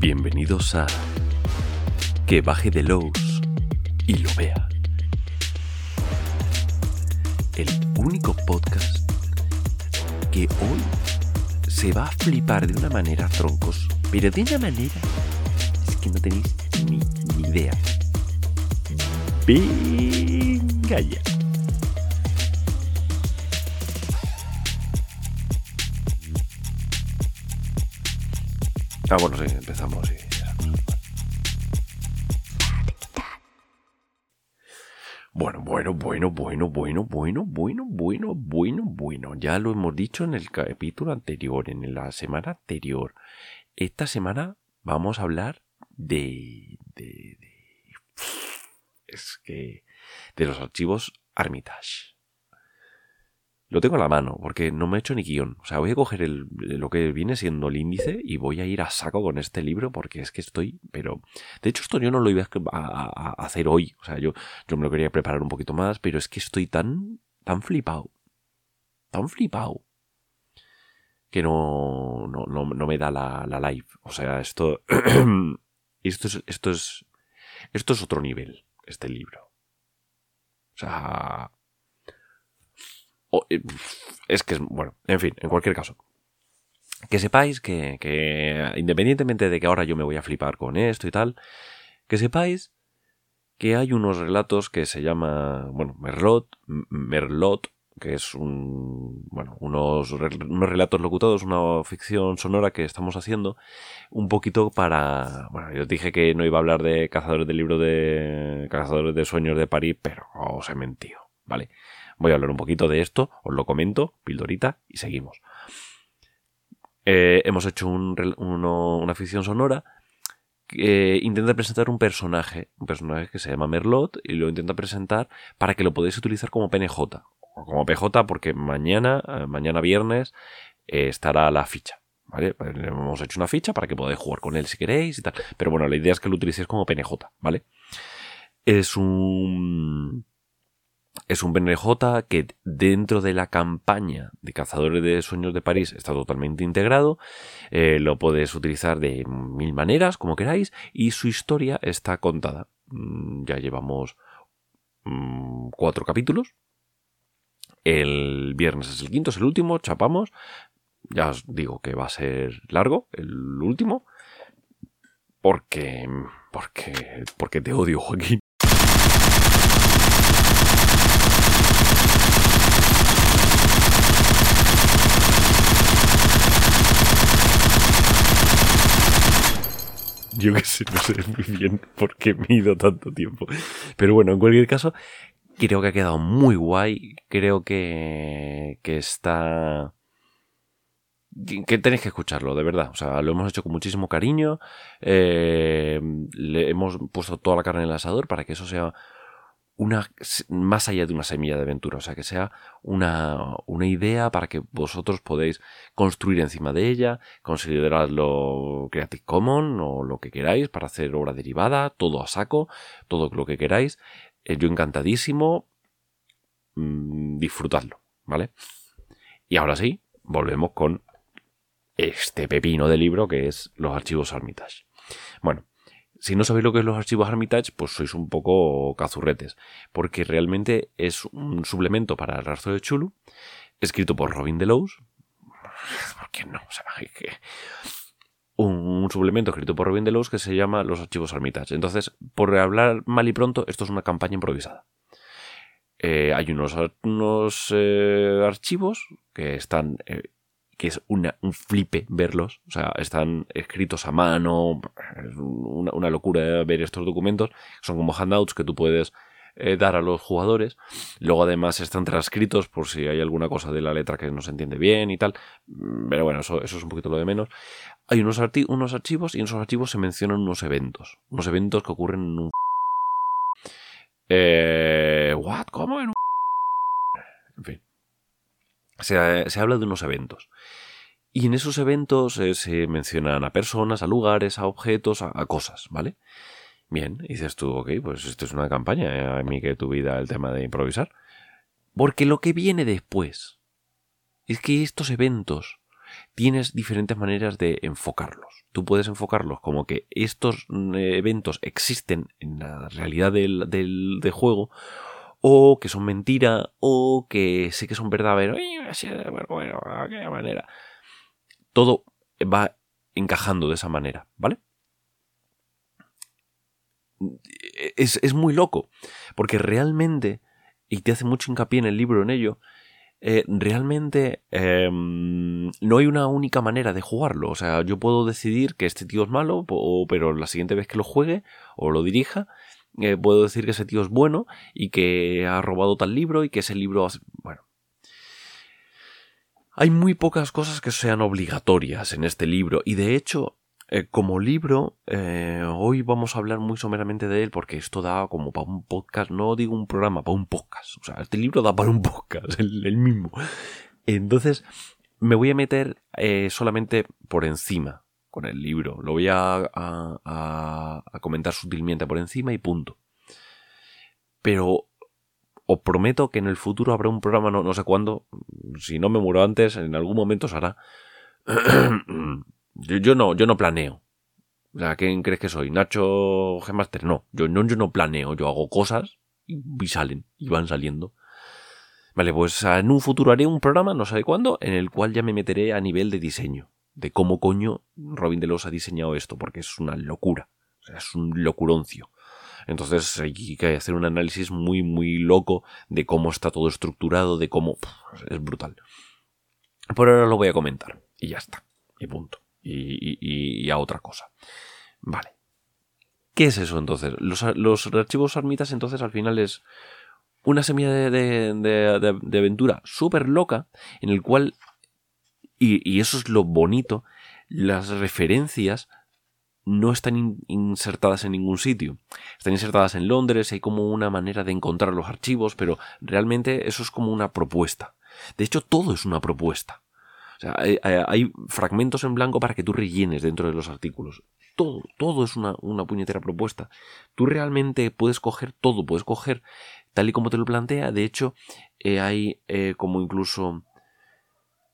Bienvenidos a Que baje de Lowe's y lo vea. El único podcast que hoy se va a flipar de una manera, troncos, pero de una manera es que no tenéis ni, ni idea. Venga ya. Ah, bueno, sí, empezamos. Sí. Bueno, bueno, bueno, bueno, bueno, bueno, bueno, bueno, bueno, bueno. Ya lo hemos dicho en el capítulo anterior, en la semana anterior. Esta semana vamos a hablar de... de, de es que... de los archivos Armitage. Lo tengo a la mano, porque no me he hecho ni guion. O sea, voy a coger el, lo que viene siendo el índice y voy a ir a saco con este libro porque es que estoy, pero... De hecho, esto yo no lo iba a, hacer hoy. O sea, yo, yo me lo quería preparar un poquito más, pero es que estoy tan, tan flipado. Tan flipado. Que no, no, no, me da la, la live. O sea, esto... esto es, esto es... Esto es otro nivel, este libro. O sea eh, es que es, bueno, en fin, en cualquier caso. Que sepáis que, que, independientemente de que ahora yo me voy a flipar con esto y tal, que sepáis que hay unos relatos que se llama, bueno, Merlot, Merlot, que es un, bueno, unos, unos relatos locutados, una ficción sonora que estamos haciendo, un poquito para, bueno, yo dije que no iba a hablar de Cazadores del libro de Cazadores de Sueños de París, pero os he mentido, ¿vale? Voy a hablar un poquito de esto, os lo comento, pildorita, y seguimos. Eh, hemos hecho una ficción sonora que intenta presentar un personaje, un personaje que se llama Merlot, y lo intenta presentar para que lo podáis utilizar como PNJ, o como PJ, porque mañana, eh, mañana viernes, eh, estará la ficha. ¿Vale? Pues hemos hecho una ficha para que podáis jugar con él si queréis y tal. Pero bueno, la idea es que lo utilicéis como PNJ, ¿vale? Es un es un BNJ que dentro de la campaña de Cazadores de Sueños de París está totalmente integrado. Eh, lo puedes utilizar de mil maneras, como queráis, y su historia está contada. Mm, ya llevamos mm, cuatro capítulos. El viernes es el quinto, es el último, chapamos. Ya os digo que va a ser largo, el último. Porque. Porque. Porque te odio, Joaquín. Yo que sé, no sé muy bien por qué me he ido tanto tiempo. Pero bueno, en cualquier caso, creo que ha quedado muy guay. Creo que, que está... Que tenéis que escucharlo, de verdad. O sea, lo hemos hecho con muchísimo cariño. Eh, le hemos puesto toda la carne en el asador para que eso sea una, más allá de una semilla de aventura, o sea, que sea una, una idea para que vosotros podéis construir encima de ella, considerarlo Creative Commons o lo que queráis para hacer obra derivada, todo a saco, todo lo que queráis. Eh, yo encantadísimo, mm, disfrutadlo, ¿vale? Y ahora sí, volvemos con este pepino de libro que es los archivos Armitage. Bueno, si no sabéis lo que es los archivos Armitage, pues sois un poco cazurretes, porque realmente es un suplemento para el rastro de Chulu, escrito por Robin Delos. ¿Por qué no? O sea, que un, suplemento escrito por Robin Delos que se llama Los archivos Armitage. Entonces, por hablar mal y pronto, esto es una campaña improvisada. Eh, hay unos, unos eh, archivos que están eh, que es un flipe verlos. O sea, están escritos a mano. Es una, locura ver estos documentos. Son como handouts que tú puedes eh, dar a los jugadores. Luego además están transcritos por si hay alguna cosa de la letra que no se entiende bien y tal. Pero bueno, eso, eso es un poquito lo de menos. Hay unos, unos archivos y en esos archivos se mencionan unos eventos. Unos eventos que ocurren en un... Eh, ¿What? ¿Cómo en un... En fin se, habla de unos eventos. Y en esos eventos eh, se mencionan a personas, a lugares, a objetos, a, cosas, ¿vale? Bien, dices tú, ok, pues esto es una campaña, eh, a mí que tu vida el tema de improvisar. Porque lo que viene después es que estos eventos tienes diferentes maneras de enfocarlos. Tú puedes enfocarlos como que estos mm, eventos existen en la realidad del, del, juego, o que son mentira, o que sé que son verdad, pero bueno, de aquella manera. Todo va encajando de esa manera, ¿vale? Es, es muy loco, porque realmente, y te hace mucho hincapié en el libro en ello, eh, realmente em, no hay una única manera de jugarlo. O sea, yo puedo decidir que este tío es malo, pero la siguiente vez que lo juegue o lo dirija, eh, puedo decir que ese tío es bueno y que ha robado tal libro y que ese libro... Bueno. Hay muy pocas cosas que sean obligatorias en este libro y de hecho eh, como libro, eh, hoy vamos a hablar muy someramente de él porque esto da como para un podcast, no digo un programa, para un podcast. O sea, este libro da para un podcast, el, mismo. Entonces, me voy a meter solamente por encima con el libro. Lo voy a, comentar sutilmente por encima y punto. Pero os prometo que en el futuro habrá un programa, no, sé cuándo, si no me muero antes, en algún momento se hará. Yo, no, yo no planeo. O sea, ¿quién crees que soy? ¿Nacho Gemaster? No, yo no, yo no planeo, yo hago cosas y, salen, y van saliendo. Vale, pues en un futuro haré un programa, no sé cuándo, en el cual ya me meteré a nivel de diseño. De cómo coño Robin Delos ha diseñado esto, porque es una locura. O sea, es un locuroncio. Entonces hay que hacer un análisis muy, muy loco de cómo está todo estructurado, de cómo... es brutal. Por ahora lo voy a comentar. Y ya está. Y punto y, a otra cosa. Vale. ¿Qué es eso entonces? Los, archivos armitas entonces al final es una semilla de, aventura súper loca en el cual, y, eso es lo bonito, las referencias no están insertadas en ningún sitio. Están insertadas en Londres, hay como una manera de encontrar los archivos, pero realmente eso es como una propuesta. De hecho, todo es una propuesta. O sea, hay, fragmentos en blanco para que tú rellenes dentro de los artículos. Todo, todo es una, puñetera propuesta. Tú realmente puedes coger todo, puedes coger tal y como te lo plantea. De hecho, eh, hay eh, como incluso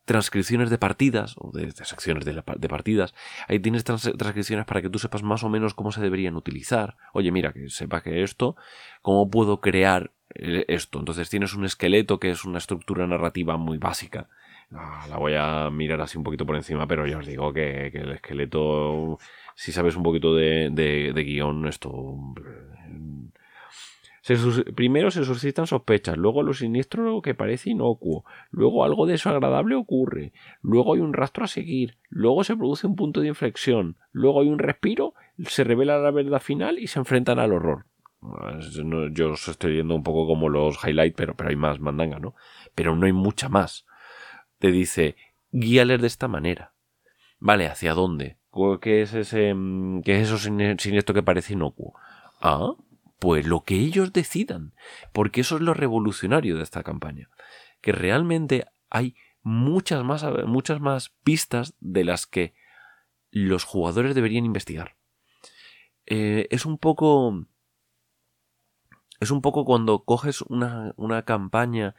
transcripciones de partidas o de, secciones de, partidas. Ahí tienes transcripciones para que tú sepas más o menos cómo se deberían utilizar. Oye, mira, que sepa que esto, cómo puedo crear eh, esto. Entonces tienes un esqueleto que es una estructura narrativa muy básica la voy a mirar así un poquito por encima, pero ya os digo que, el esqueleto, si sabes un poquito de, de, guion, esto... primero se suscitan sospechas, luego lo siniestro que parece inocuo, luego algo desagradable ocurre, luego hay un rastro a seguir, luego se produce un punto de inflexión, luego hay un respiro, se revela la verdad final y se enfrentan al horror. Yo os estoy viendo un poco como los highlights, pero, pero hay más mandanga, ¿no? Pero no hay mucha más te dice, guíales de esta manera. Vale, ¿hacia dónde? ¿Qué es ese, mm, qué es eso siniestro que parece inocuo? Ah, pues lo que ellos decidan, porque eso es lo revolucionario de esta campaña, que realmente hay muchas más, muchas más pistas de las que los jugadores deberían investigar. Eh, es un poco... Es un poco cuando coges una, una campaña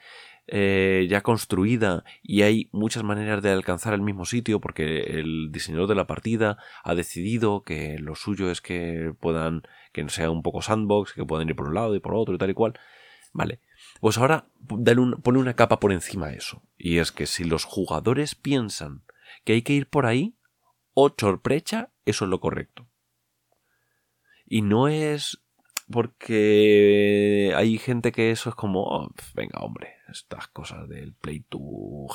eh, ya construida y hay muchas maneras de alcanzar el mismo sitio porque el diseñador de la partida ha decidido que lo suyo es que puedan, que sea un poco sandbox, que puedan ir por un lado y por otro y tal y cual. Vale. Pues ahora pone una capa por encima de eso. Y es que si los jugadores piensan que hay que ir por ahí, o sorpresa, eso es lo correcto. Y no es porque hay gente que eso es como, oh, venga hombre, estas cosas del play to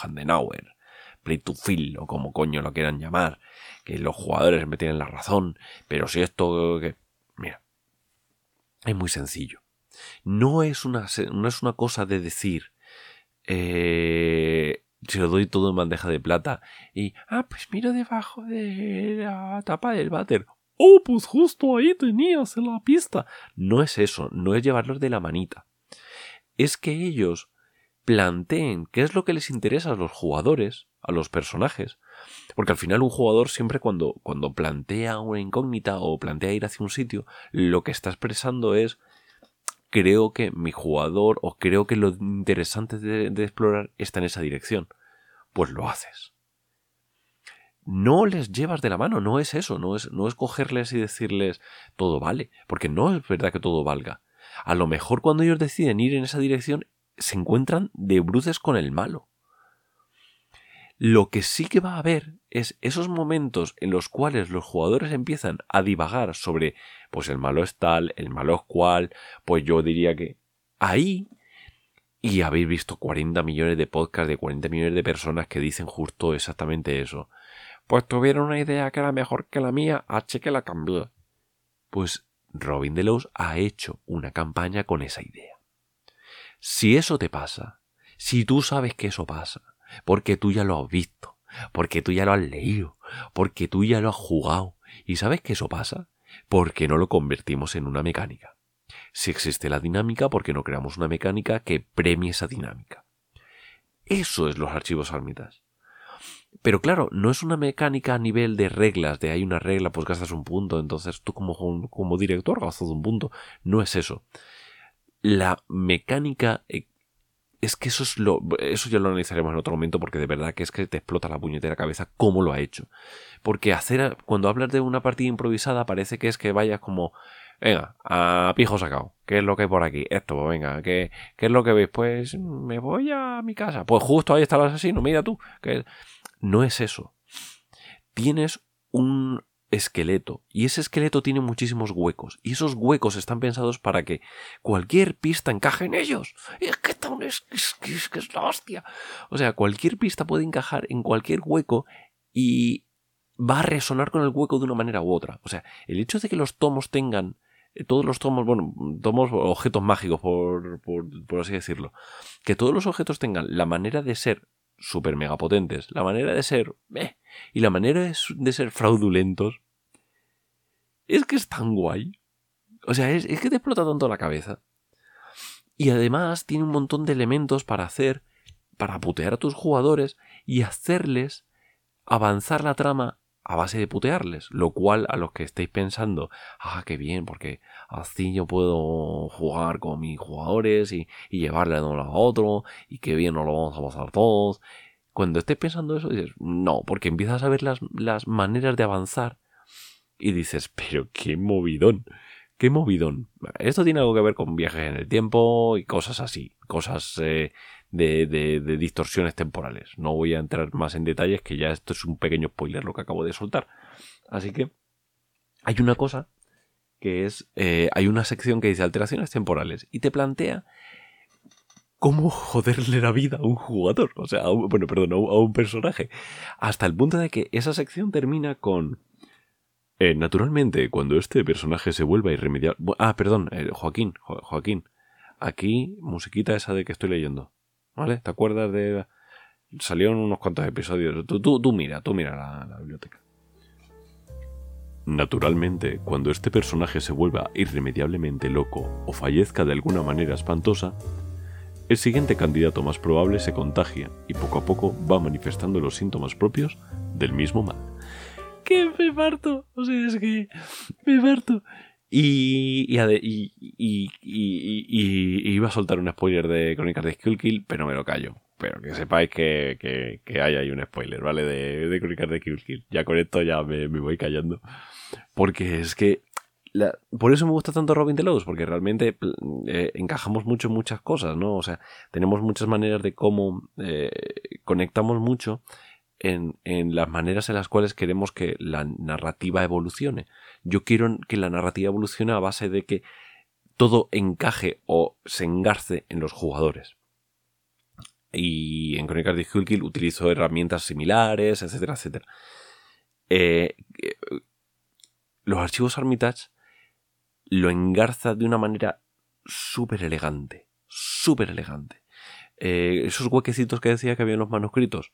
Handenauer, play to feel o como coño lo quieran llamar, que los jugadores me tienen la razón, pero si esto que mira, es muy sencillo. No es una, no es una cosa de decir, eh, se lo doy todo en bandeja de plata y, ah, pues miro debajo de la tapa del váter. Oh, pues justo ahí tenías en la pista. No es eso, no es llevarlos de la manita. Es que ellos planteen qué es lo que les interesa a los jugadores, a los personajes. Porque al final un jugador siempre cuando, cuando plantea una incógnita o plantea ir hacia un sitio, lo que está expresando es creo que mi jugador o creo que lo interesante de, de explorar está en esa dirección. Pues lo haces. no les llevas de la mano, no es eso, no es, no es cogerles y decirles todo vale, porque no es verdad que todo valga. A lo mejor cuando ellos deciden ir en esa dirección se encuentran de bruces con el malo. Lo que sí que va a haber es esos momentos en los cuales los jugadores empiezan a divagar sobre, pues el malo es tal, el malo es cual, pues yo diría que ahí, y habéis visto 40 millones de podcasts de 40 millones de personas que dicen justo exactamente eso, pues tuvieron una idea que era mejor que la mía, H que la cambió. Pues Robin Delos ha hecho una campaña con esa idea. Si eso te pasa, si tú sabes que eso pasa, porque tú ya lo has visto, porque tú ya lo has leído, porque tú ya lo has jugado, y sabes que eso pasa, ¿por qué no lo convertimos en una mecánica? Si existe la dinámica, ¿por qué no creamos una mecánica que premie esa dinámica? Eso es los archivos ármitas. Pero claro, no es una mecánica a nivel de reglas, de hay una regla, pues gastas un punto, entonces tú como, como director gastas un punto. No es eso. La mecánica eh, es que eso es lo. Eso ya lo analizaremos en otro momento, porque de verdad que es que te explota la puñetera cabeza cómo lo ha hecho. Porque hacer. Cuando hablas de una partida improvisada, parece que es que vayas como. Venga, a pijo sacado. ¿Qué es lo que hay por aquí? Esto, pues venga, ¿qué, ¿qué es lo que veis? Pues me voy a mi casa. Pues justo ahí está el asesino, mira tú. Que no es eso. Tienes un esqueleto y ese esqueleto tiene muchísimos huecos y esos huecos están pensados para que cualquier pista encaje en ellos. es que, es, es, que es la hostia. O sea, cualquier pista puede encajar en cualquier hueco y va a resonar con el hueco de una manera u otra. O sea, el hecho de que los tomos tengan eh, todos los tomos, bueno, tomos objetos mágicos, por, por, por así decirlo, que todos los objetos tengan la manera de ser super mega potentes, la manera de ser eh, y la manera de, ser fraudulentos es que es tan guay. O sea, es, es que te explota tanto la cabeza. Y además tiene un montón de elementos para hacer, para putear a tus jugadores y hacerles avanzar la trama a base de putearles, lo cual a los que estéis pensando, ah, qué bien, porque así yo puedo jugar con mis jugadores y, llevarle de uno a otro, y qué bien nos lo vamos a pasar todos. Cuando estés pensando eso, dices, no, porque empiezas a ver las, las maneras de avanzar y dices, pero qué movidón, qué movidón. Esto tiene algo que ver con viajes en el tiempo y cosas así, cosas eh, de, distorsiones temporales. No voy a entrar más en detalles, que ya esto es un pequeño spoiler lo que acabo de soltar. Así que hay una cosa que es, eh, hay una sección que dice alteraciones temporales y te plantea cómo joderle la vida a un jugador, o sea, bueno, perdón, a un, personaje, hasta el punto de que esa sección termina con... Eh, naturalmente, cuando este personaje se vuelva irremediable... Ah, perdón, eh, Joaquín, Joaquín. Aquí, musiquita esa de que estoy leyendo. ¿Vale? ¿Te acuerdas de...? Salieron unos cuantos episodios. Tú, tú, tú mira, tú mira la, biblioteca. Naturalmente, cuando este personaje se vuelva irremediablemente loco o fallezca de alguna manera espantosa, el siguiente candidato más probable se contagia y poco a poco va manifestando los síntomas propios del mismo mal. ¡Qué me parto! O sea, es que me parto. Y, y, y, y, iba a soltar un spoiler de Crónicas de Skull Kill, pero me lo callo. Pero que sepáis que, que, que hay ahí un spoiler, ¿vale? De, de Crónicas de Skull Kill. Ya con esto ya me, me voy callando. Porque es que la, por eso me gusta tanto Robin Delos, porque realmente eh, encajamos mucho en muchas cosas, ¿no? O sea, tenemos muchas maneras de cómo eh, conectamos mucho en, las maneras en las cuales queremos que la narrativa evolucione. Yo quiero que la narrativa evolucione a base de que todo encaje o se engarce en los jugadores. Y en Crónicas de Hulkill utilizo herramientas similares, etcétera, etcétera. Eh, los archivos Armitage lo engarza de una manera súper elegante. Súper elegante. Eh, esos huequecitos que decía que había en los manuscritos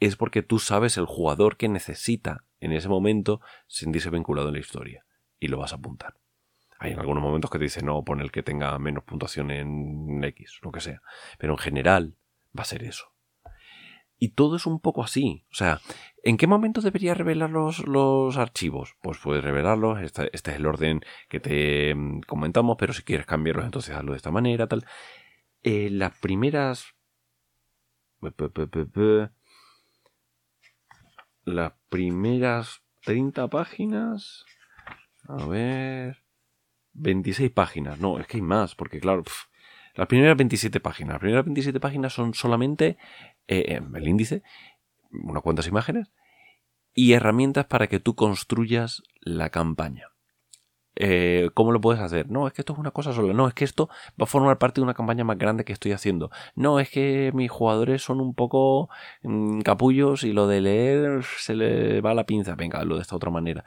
es porque tú sabes el jugador que necesita en ese momento sentirse vinculado en la historia y lo vas a apuntar. Hay en algunos momentos que te dice no, pon el que tenga menos puntuación en X, lo que sea. Pero en general va a ser eso. Y todo es un poco así. O sea, ¿en qué momento debería revelar los, los archivos? Pues puedes revelarlos. Este, este, es el orden que te mm, comentamos, pero si quieres cambiarlos, entonces hazlo de esta manera, tal. Eh, las primeras las primeras 30 páginas. A ver. 26 páginas. No, es que hay más, porque claro, las primeras 27 páginas. Las primeras 27 páginas son solamente eh, eh, el índice, unas cuantas imágenes y herramientas para que tú construyas la campaña. Eh, ¿Cómo lo puedes hacer? No, es que esto es una cosa sola. No, es que esto va a formar parte de una campaña más grande que estoy haciendo. No, es que mis jugadores son un poco mm, capullos y lo de leer se le va la pinza. Venga, lo de esta otra manera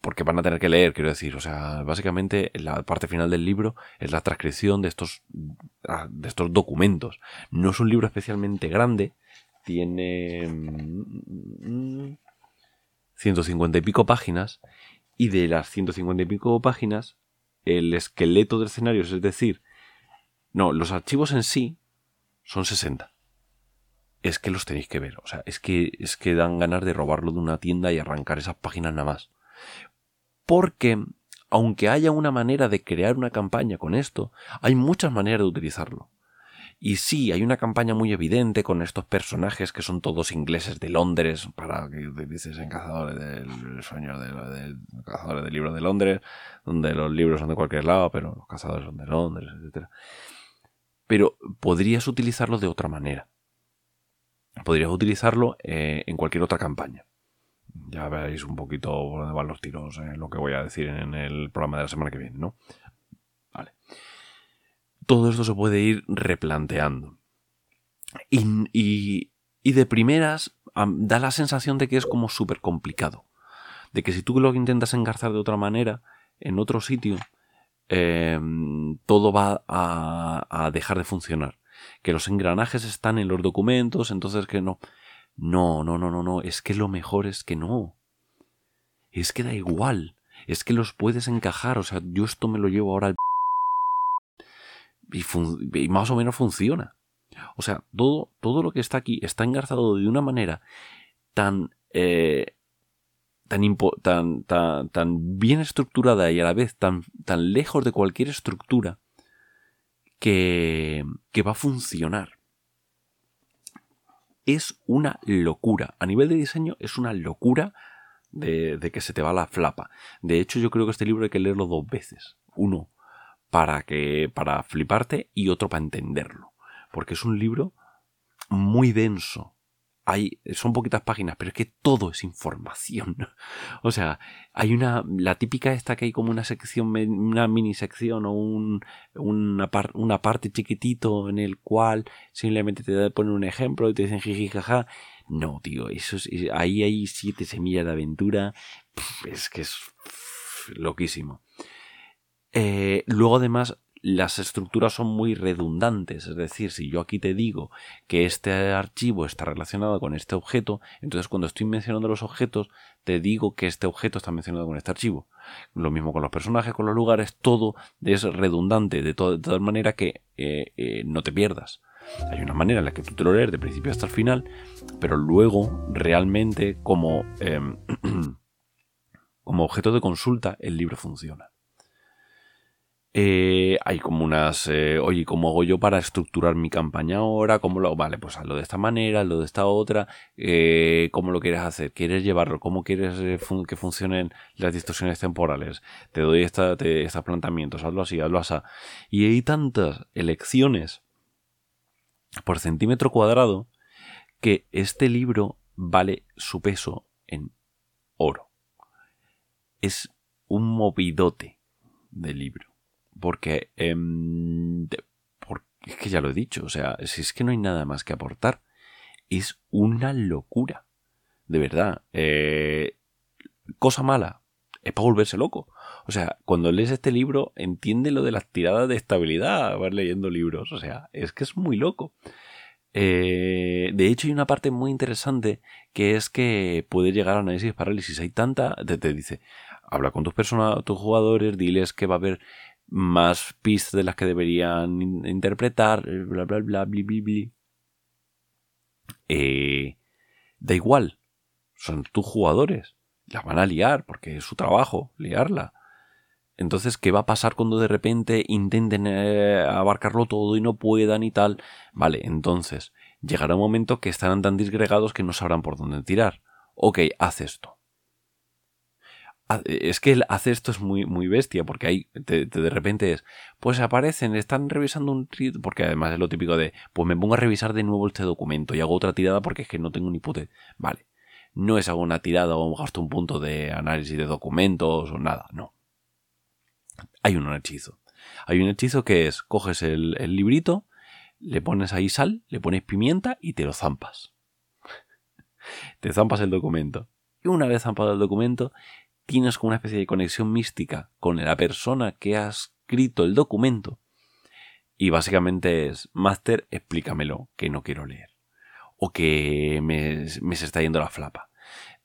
porque van a tener que leer, quiero decir. O sea, básicamente la parte final del libro es la transcripción de estos, ah, de estos documentos. No es un libro especialmente grande, tiene 150 mm, y pico páginas, y de las 150 y pico páginas, el esqueleto de escenarios, es decir, no, los archivos en sí son 60 es que los tenéis que ver. O sea, es que, es que dan ganas de robarlo de una tienda y arrancar esas páginas nada más. Porque, aunque haya una manera de crear una campaña con esto, hay muchas maneras de utilizarlo. Y sí, hay una campaña muy evidente con estos personajes que son todos ingleses de Londres, para que dices en Cazadores del Sueño de, Cazadores del Libro de Londres, donde los libros son de cualquier lado, pero los cazadores son de Londres, etc. Pero podrías utilizarlo de otra manera. Podrías utilizarlo eh, en cualquier otra campaña. Ya veréis un poquito por dónde van los tiros en lo que voy a decir en el programa de la semana que viene, ¿no? Todo esto se puede ir replanteando. Y, y, de primeras da la sensación de que es como súper complicado. De que si tú lo intentas engarzar de otra manera, en otro sitio, em, todo va a, a dejar de funcionar. Que los engranajes están en los documentos, entonces que no. No, no, no, no, no, es que lo mejor es que no. Es que da igual, es que los puedes encajar, o sea, yo esto me lo llevo ahora al... Y, más o menos funciona. O sea, todo, todo lo que está aquí está engarzado de una manera tan, eh, tan, tan, tan, tan, bien estructurada y a la vez tan, tan lejos de cualquier estructura que, que va a funcionar es una locura. A nivel de diseño es una locura de, que se te va la flapa. De hecho, yo creo que este libro hay que leerlo dos veces. Uno para que para fliparte y otro para entenderlo, porque es un libro muy denso, hay, son poquitas páginas, pero es que todo es información. O sea, hay una, la típica esta que hay como una sección, una mini sección o un, una, una parte chiquitito en el cual simplemente te poner un ejemplo y te dicen jiji jaja. No, tío, eso es, ahí hay siete semillas de aventura. es que es loquísimo. Eh, luego además las estructuras son muy redundantes. Es decir, si yo aquí te digo que este archivo está relacionado con este objeto, entonces cuando estoy mencionando los objetos, te digo que este objeto está mencionado con este archivo. Lo mismo con los personajes, con los lugares, todo es redundante, de, tal manera que eh, eh, no te pierdas. Hay una manera en la que tú te lo lees de principio hasta el final, pero luego realmente como, em, como objeto de consulta el libro funciona. Eh, hay como unas, eh, oye, ¿cómo hago yo para estructurar mi campaña ahora? ¿Cómo lo, vale, pues hazlo de esta manera, hazlo de esta otra, eh, ¿cómo lo quieres hacer? ¿Quieres llevarlo? ¿Cómo quieres que funcionen las distorsiones temporales? Te doy esta, estos planteamientos, hazlo así, hazlo así. Y hay tantas elecciones por centímetro cuadrado que este libro vale su peso en oro. Es un movidote de libro. Porque, em, es que ya lo he dicho, o sea, si es que no hay nada más que aportar, es una locura. De verdad. Eh, cosa mala, es para volverse loco. O sea, cuando lees este libro, entiende lo de las tiradas de estabilidad, vas leyendo libros. O sea, es que es muy loco. Eh, de hecho, hay una parte muy interesante que es que puede llegar a análisis parálisis. Hay tanta. Te, te dice, habla con tus personas, tus jugadores, diles que va a haber más pistas de las que deberían interpretar, eh, bla, bla, bla, bla, bla, bla. Eh, da igual, son tus jugadores, las van a liar porque es su trabajo, liarla. Entonces, ¿qué va a pasar cuando de repente intenten eh, abarcarlo todo y no puedan y tal? Vale, entonces, llegará un momento que estarán tan disgregados que no sabrán por dónde tirar. ok, haz esto. Es que el hace esto es muy, muy bestia, porque ahí de repente es, pues aparecen, están revisando un porque además es lo típico de, pues me pongo a revisar de nuevo este documento y hago otra tirada porque es que no tengo ni pute. Vale, no es hago una tirada o gasto un punto de análisis de documentos o nada, no. Hay un hechizo. Hay un hechizo que es, coges el, el librito, le pones ahí sal, le pones pimienta y te lo zampas. te zampas el documento. Y una vez zampado el documento, tienes como una especie de conexión mística con la persona que ha escrito el documento. Y básicamente es, Master, explícamelo, que no quiero leer. O que me, se está yendo la flapa.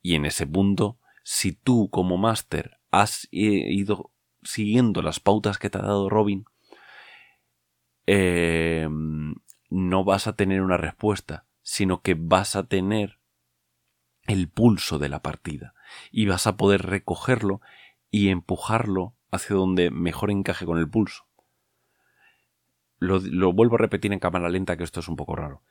Y en ese punto, si tú como Master has ido siguiendo las pautas que te ha dado Robin, eh, no vas a tener una respuesta, sino que vas a tener el pulso de la partida y vas a poder recogerlo y empujarlo hacia donde mejor encaje con el pulso. Lo, vuelvo a repetir en cámara lenta que esto es un poco raro.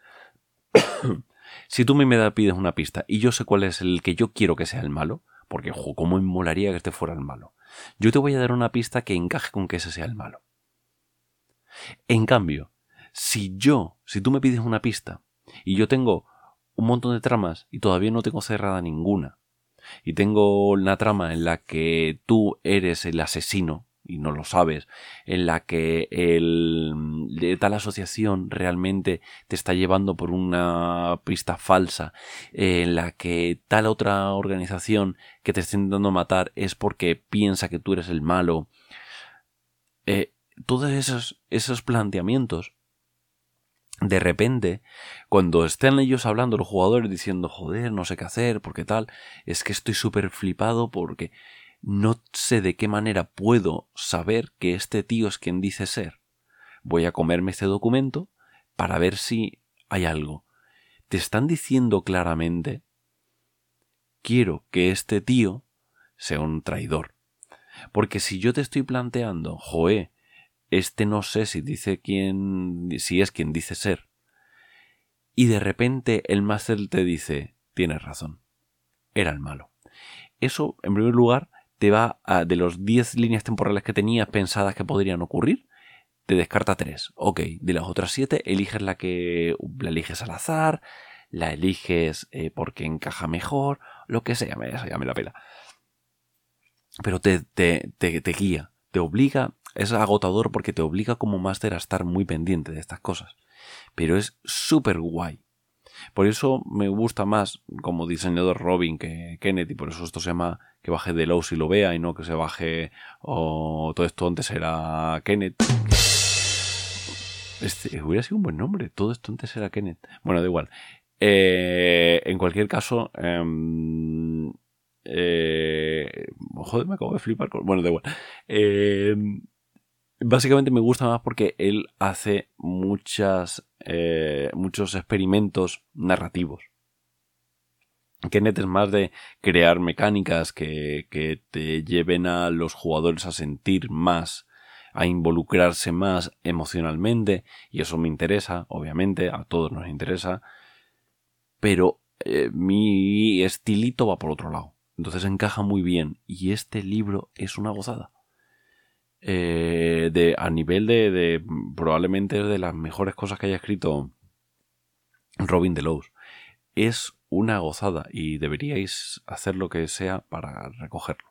si tú me pides una pista y yo sé cuál es el que yo quiero que sea el malo, porque ojo, cómo me molaría que este fuera el malo, yo te voy a dar una pista que encaje con que ese sea el malo. En cambio, si yo, si tú me pides una pista y yo tengo un montón de tramas y todavía no tengo cerrada ninguna, y tengo una trama en la que tú eres el asesino y no lo sabes, en la que el, tal asociación realmente te está llevando por una pista falsa, en la que tal otra organización que te está intentando matar es porque piensa que tú eres el malo. Eh, todos esos, esos planteamientos de repente, cuando estén ellos hablando, los jugadores diciendo, joder, no sé qué hacer, porque tal, es que estoy súper flipado porque no sé de qué manera puedo saber que este tío es quien dice ser. Voy a comerme este documento para ver si hay algo. Te están diciendo claramente, quiero que este tío sea un traidor. Porque si yo te estoy planteando, joe, este no sé si dice quién, si es quien dice ser. Y de repente el máster te dice, tienes razón, era el malo. Eso, en primer lugar, te va a, de los 10 líneas temporales que tenías pensadas que podrían ocurrir, te descarta 3. Ok, de las otras 7 eliges la que la eliges al azar, la eliges eh, porque encaja mejor, lo que sea, me, ya me la pela. Pero te, te, te, te guía, te obliga es agotador porque te obliga como máster a estar muy pendiente de estas cosas. Pero es súper guay. Por eso me gusta más como diseñador Robin que Kenneth y por eso esto se llama que baje de Low si lo vea y no que se baje o todo esto antes era Kenneth. Este, hubiera sido un buen nombre, todo esto antes era Kenneth. Bueno, da igual. Eh, en cualquier caso, em, eh, joder, me acabo de flipar. bueno, da igual. Básicamente me gusta más porque él hace muchas, eh, muchos experimentos narrativos. Kenneth es más de crear mecánicas que, que te lleven a los jugadores a sentir más, a involucrarse más emocionalmente, y eso me interesa, obviamente, a todos nos interesa, pero eh, mi estilito va por otro lado. Entonces encaja muy bien, y este libro es una gozada. Eh, de, a nivel de, de, probablemente de las mejores cosas que haya escrito Robin Delos. Es una gozada y deberíais hacer lo que sea para recogerlo.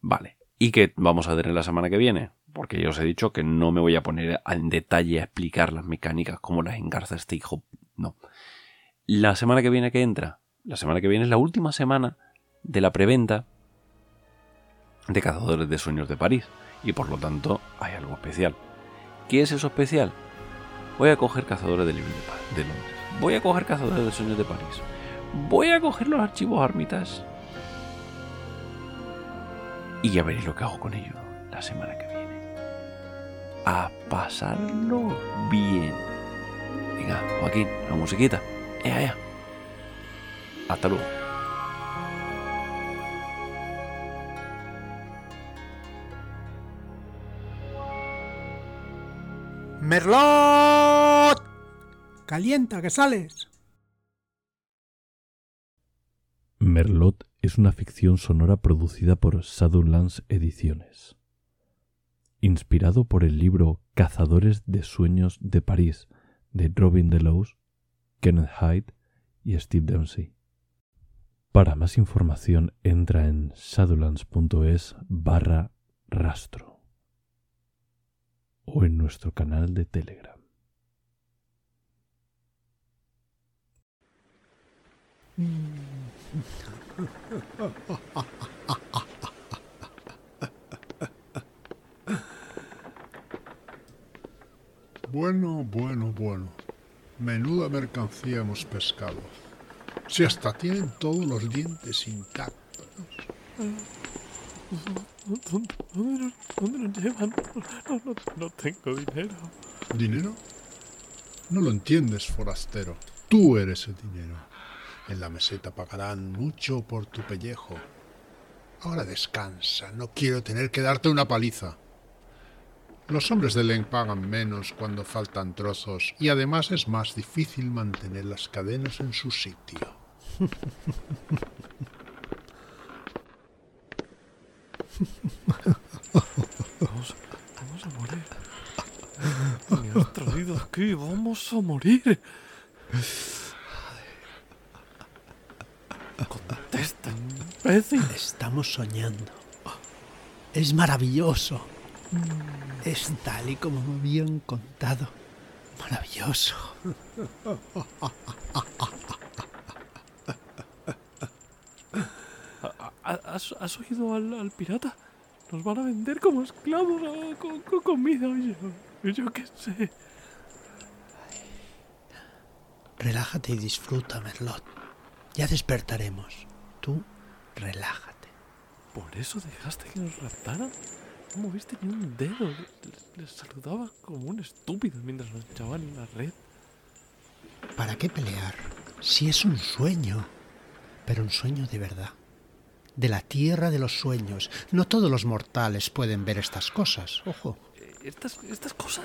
Vale. ¿Y qué vamos a en la semana que viene? Porque yo os he dicho que no me voy a poner en detalle a explicar las mecánicas, como las engarza este hijo. No. La semana que viene que entra, la semana que viene es la última semana de la preventa de Cazadores de Sueños de París, y por lo tanto hay algo especial. ¿Qué es eso especial? Voy a coger Cazadores de, Libros de, Londres, voy a coger Cazadores de Sueños de París, voy a coger los archivos Armitas y ya veréis lo que hago con ellos la semana que viene. A pasarlo bien. Venga, Joaquín, la musiquita. ¡Ea, ya! Hasta luego. Merlot. Calienta, que sales. Merlot es una ficción sonora producida por Shadowlands Ediciones. Inspirado por el libro Cazadores de Sueños de París de Robin Delos, Kenneth Hyde y Steve Dempsey. Para más información entra en shadowlands.es barra rastro o en nuestro canal de Telegram. Bueno, bueno, bueno. Menuda mercancía hemos pescado. Si hasta tienen todos los dientes intactos. ¿Dónde, nos llevan? No, no, tengo dinero. ¿Dinero? No lo entiendes, forastero. Tú eres el dinero. En la meseta pagarán mucho por tu pellejo. Ahora descansa, no quiero tener que darte una paliza. Los hombres de Len pagan menos cuando faltan trozos y además es más difícil mantener las cadenas en su sitio. Vamos, vamos a morir. Me has traído aquí, vamos a morir. Contesta, imbécil. Estamos soñando. Es maravilloso. Es tal y como me habían contado. Maravilloso. ¿Has, has oído al, al pirata? Nos van a vender como esclavos ah, con, con comida. Yo, yo qué sé. Relájate y disfruta, Merlot. Ya despertaremos. Tú, relájate. ¿Por eso dejaste que nos raptaran? No moviste ni un dedo. Les, les saludaba como un estúpido mientras nos echaban en la red. ¿Para qué pelear? Si es un sueño. Pero un sueño de verdad. De la tierra de los sueños. No todos los mortales pueden ver estas cosas. Ojo. Eh, Estas, estas cosas.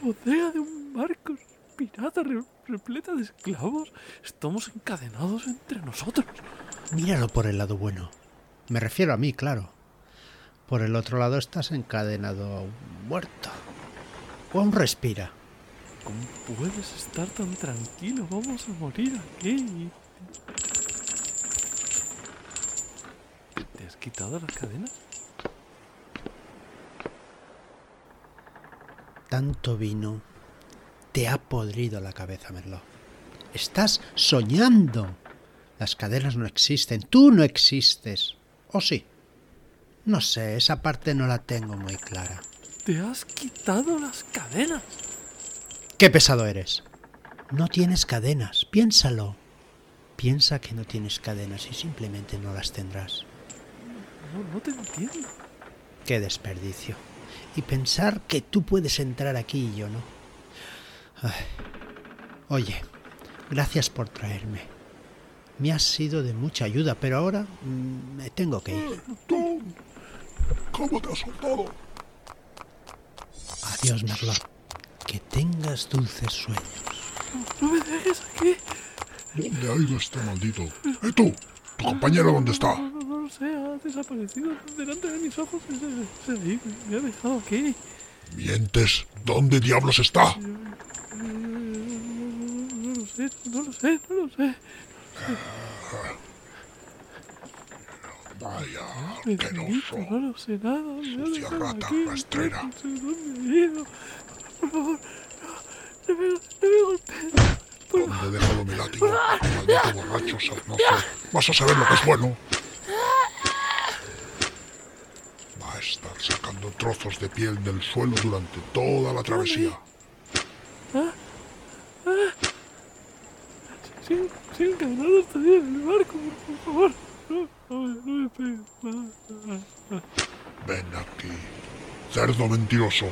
Bodega de un barco pirata re- repleta de esclavos. Estamos encadenados entre nosotros. Míralo por el lado bueno. Me refiero a mí, claro. Por el otro lado estás encadenado a un muerto. O aún respira. ¿Cómo puedes estar tan tranquilo? Vamos a morir aquí. ¿Te has quitado las cadenas? Tanto vino te ha podrido la cabeza, Merlot. Estás soñando. Las cadenas no existen. Tú no existes. ¿O sí? No sé, esa parte no la tengo muy clara. ¿Te has quitado las cadenas? ¡Qué pesado eres! No tienes cadenas. Piénsalo. Piensa que no tienes cadenas y simplemente no las tendrás. No, no te entiendo. Qué desperdicio. Y pensar que tú puedes entrar aquí y yo no. Ay. Oye, gracias por traerme. Me has sido de mucha ayuda, pero ahora mm, me tengo que ir. ¿Tú? ¿Cómo te has soltado? Adiós, Merlot. Que tengas dulces sueños. No me dejes aquí. ¿Dónde ha ido este maldito? ¿Eh, tú? ¿Tu compañero dónde está? No, no, no sé, ha desaparecido delante de mis ojos. Se, se ido, me ha dejado aquí. ¿Mientes? ¿Dónde diablos está? No, no lo sé, no lo sé, no lo sé. Vaya, asqueroso. no lo sé nada. Sucia dejado rata, rastrera. No sé dónde he ido. Por favor, no, no me, no me golpees. ¿Dónde he dejado mi látigo? Maldito borracho sarnoso. Vas a saber lo que es bueno. Va a estar sacando trozos de piel del suelo durante toda la travesía. Sigue, sigue encadenados todavía en el barco, por, favor. No, no, no me. Ven aquí, cerdo mentiroso.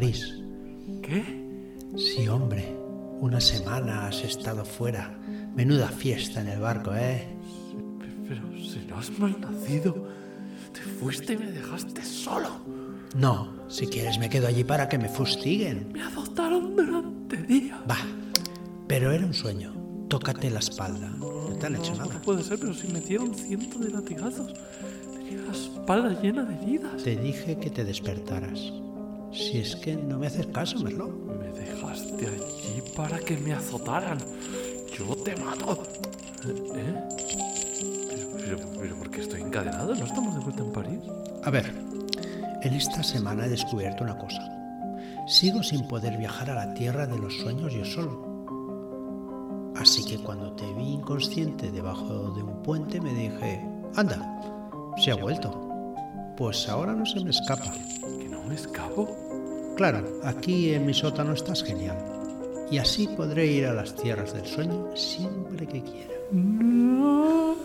París. ¿Qué? Sí, hombre. Una semana has estado fuera. Menuda fiesta en el barco, ¿eh? Pe- Pero serás malnacido. Te fuiste y me dejaste solo. No, si quieres me quedo allí para que me fustiguen. Me adoptaron durante días. Va. Pero era un sueño. Tócate la espalda. No te han hecho No nada. puede ser, pero si me dieron cientos de latigazos. Tenía la espalda llena de heridas. Te dije que te despertaras. Si es que no me haces caso, Merlot. Me dejaste allí para que me azotaran. Yo te mato. ¿Eh? Pero, pero, pero ¿por qué estoy encadenado? ¿No estamos de vuelta en París? A ver, en esta semana he descubierto una cosa. Sigo sin poder viajar a la tierra de los sueños yo solo. Así que cuando te vi inconsciente debajo de un puente me dije, anda, se ha vuelto. Pues ahora no se me escapa. ¿Que no me escapo? Claro, aquí en mi sótano estás genial. Y así podré ir a las tierras del sueño siempre que quiera. ¡No!